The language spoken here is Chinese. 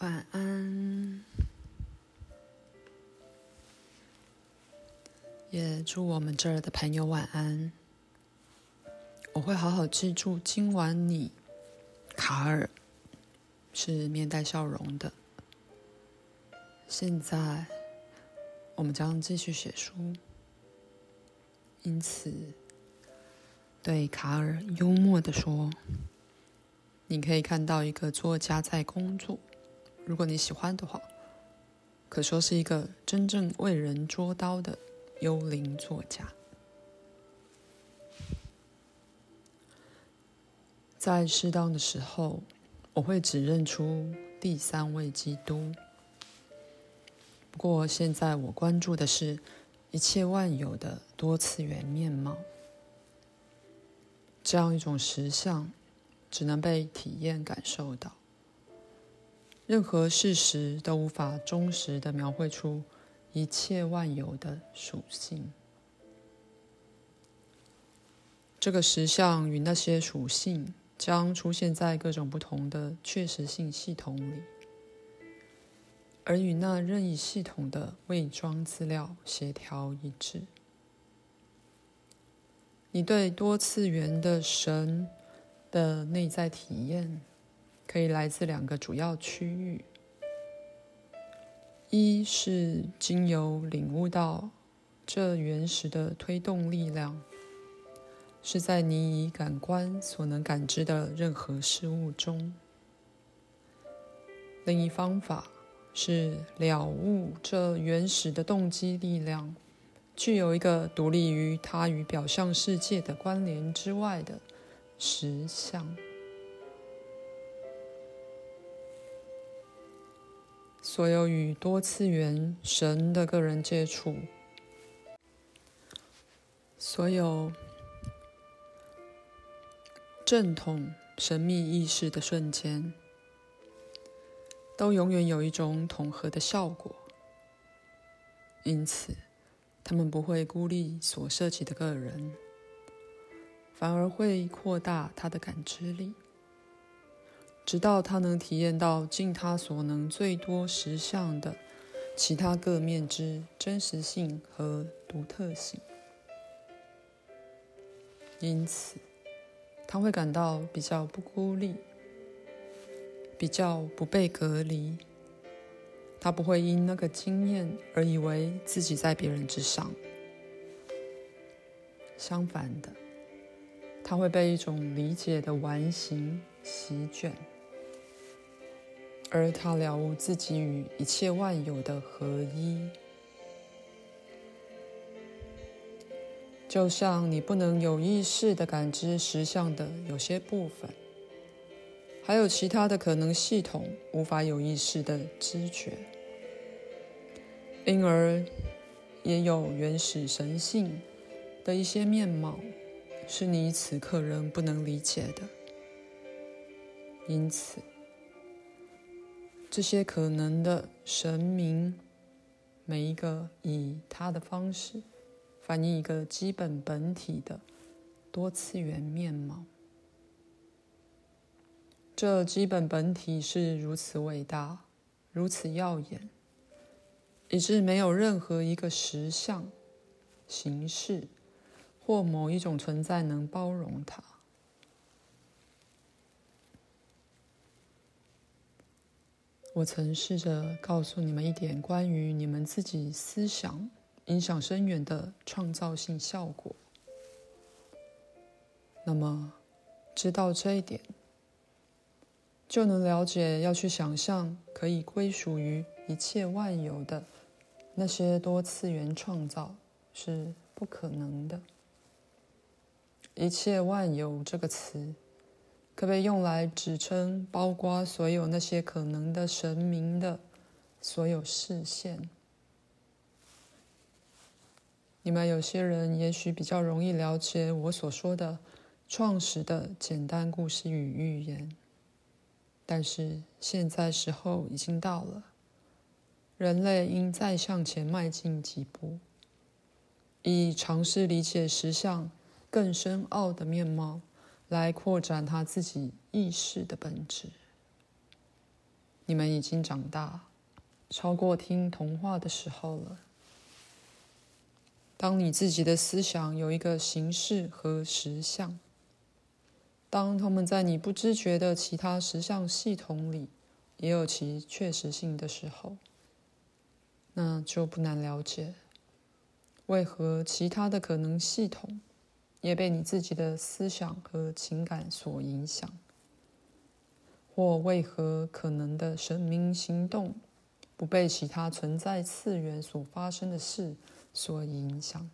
晚安，也祝我们这儿的朋友晚安。我会好好记住今晚你，卡尔，是面带笑容的。现在，我们将继续写书，因此，对卡尔幽默地说：“你可以看到一个作家在工作，如果你喜欢的话，可说是一个真正为人捉刀的幽灵作家。”在适当的时候，我会指认出第三位基督。不过，现在我关注的是一切万有的多次元面貌。这样一种实相，只能被体验感受到。任何事实都无法忠实地描绘出一切万有的属性。这个实相与那些属性。将出现在各种不同的确实性系统里，而与那任意系统的伪装资料协调一致。你对多次元的神的内在体验，可以来自两个主要区域：一是经由领悟到这原始的推动力量。是在你以感官所能感知的任何事物中。另一方法是了悟这原始的动机力量，具有一个独立于它与表象世界的关联之外的实相。所有与多次元神的个人接触，所有。正统神秘意识的瞬间，都永远有一种统合的效果。因此，他们不会孤立所涉及的个人，反而会扩大他的感知力，直到他能体验到尽他所能最多实相的其他各面之真实性和独特性。因此。他会感到比较不孤立，比较不被隔离。他不会因那个经验而以为自己在别人之上。相反的，他会被一种理解的完形席卷，而他了悟自己与一切万有的合一。就像你不能有意识地感知实相的有些部分，还有其他的可能系统无法有意识地知觉，因而也有原始神性的一些面貌是你此刻仍不能理解的。因此，这些可能的神明，每一个以他的方式。反映一个基本本体的多次元面貌。这基本本体是如此伟大，如此耀眼，以致没有任何一个实相、形式或某一种存在能包容它。我曾试着告诉你们一点关于你们自己思想。影响深远的创造性效果。那么，知道这一点，就能了解要去想象可以归属于一切万有的那些多次元创造是不可能的。一切万有这个词，可被用来指称包括所有那些可能的神明的所有视线。你们有些人也许比较容易了解我所说的创始的简单故事与寓言，但是现在时候已经到了，人类应再向前迈进几步，以尝试理解实相更深奥的面貌，来扩展他自己意识的本质。你们已经长大，超过听童话的时候了。当你自己的思想有一个形式和实相，当他们在你不知觉的其他实相系统里也有其确实性的时候，那就不难了解，为何其他的可能系统也被你自己的思想和情感所影响，或为何可能的神明行动不被其他存在次元所发生的事所影响。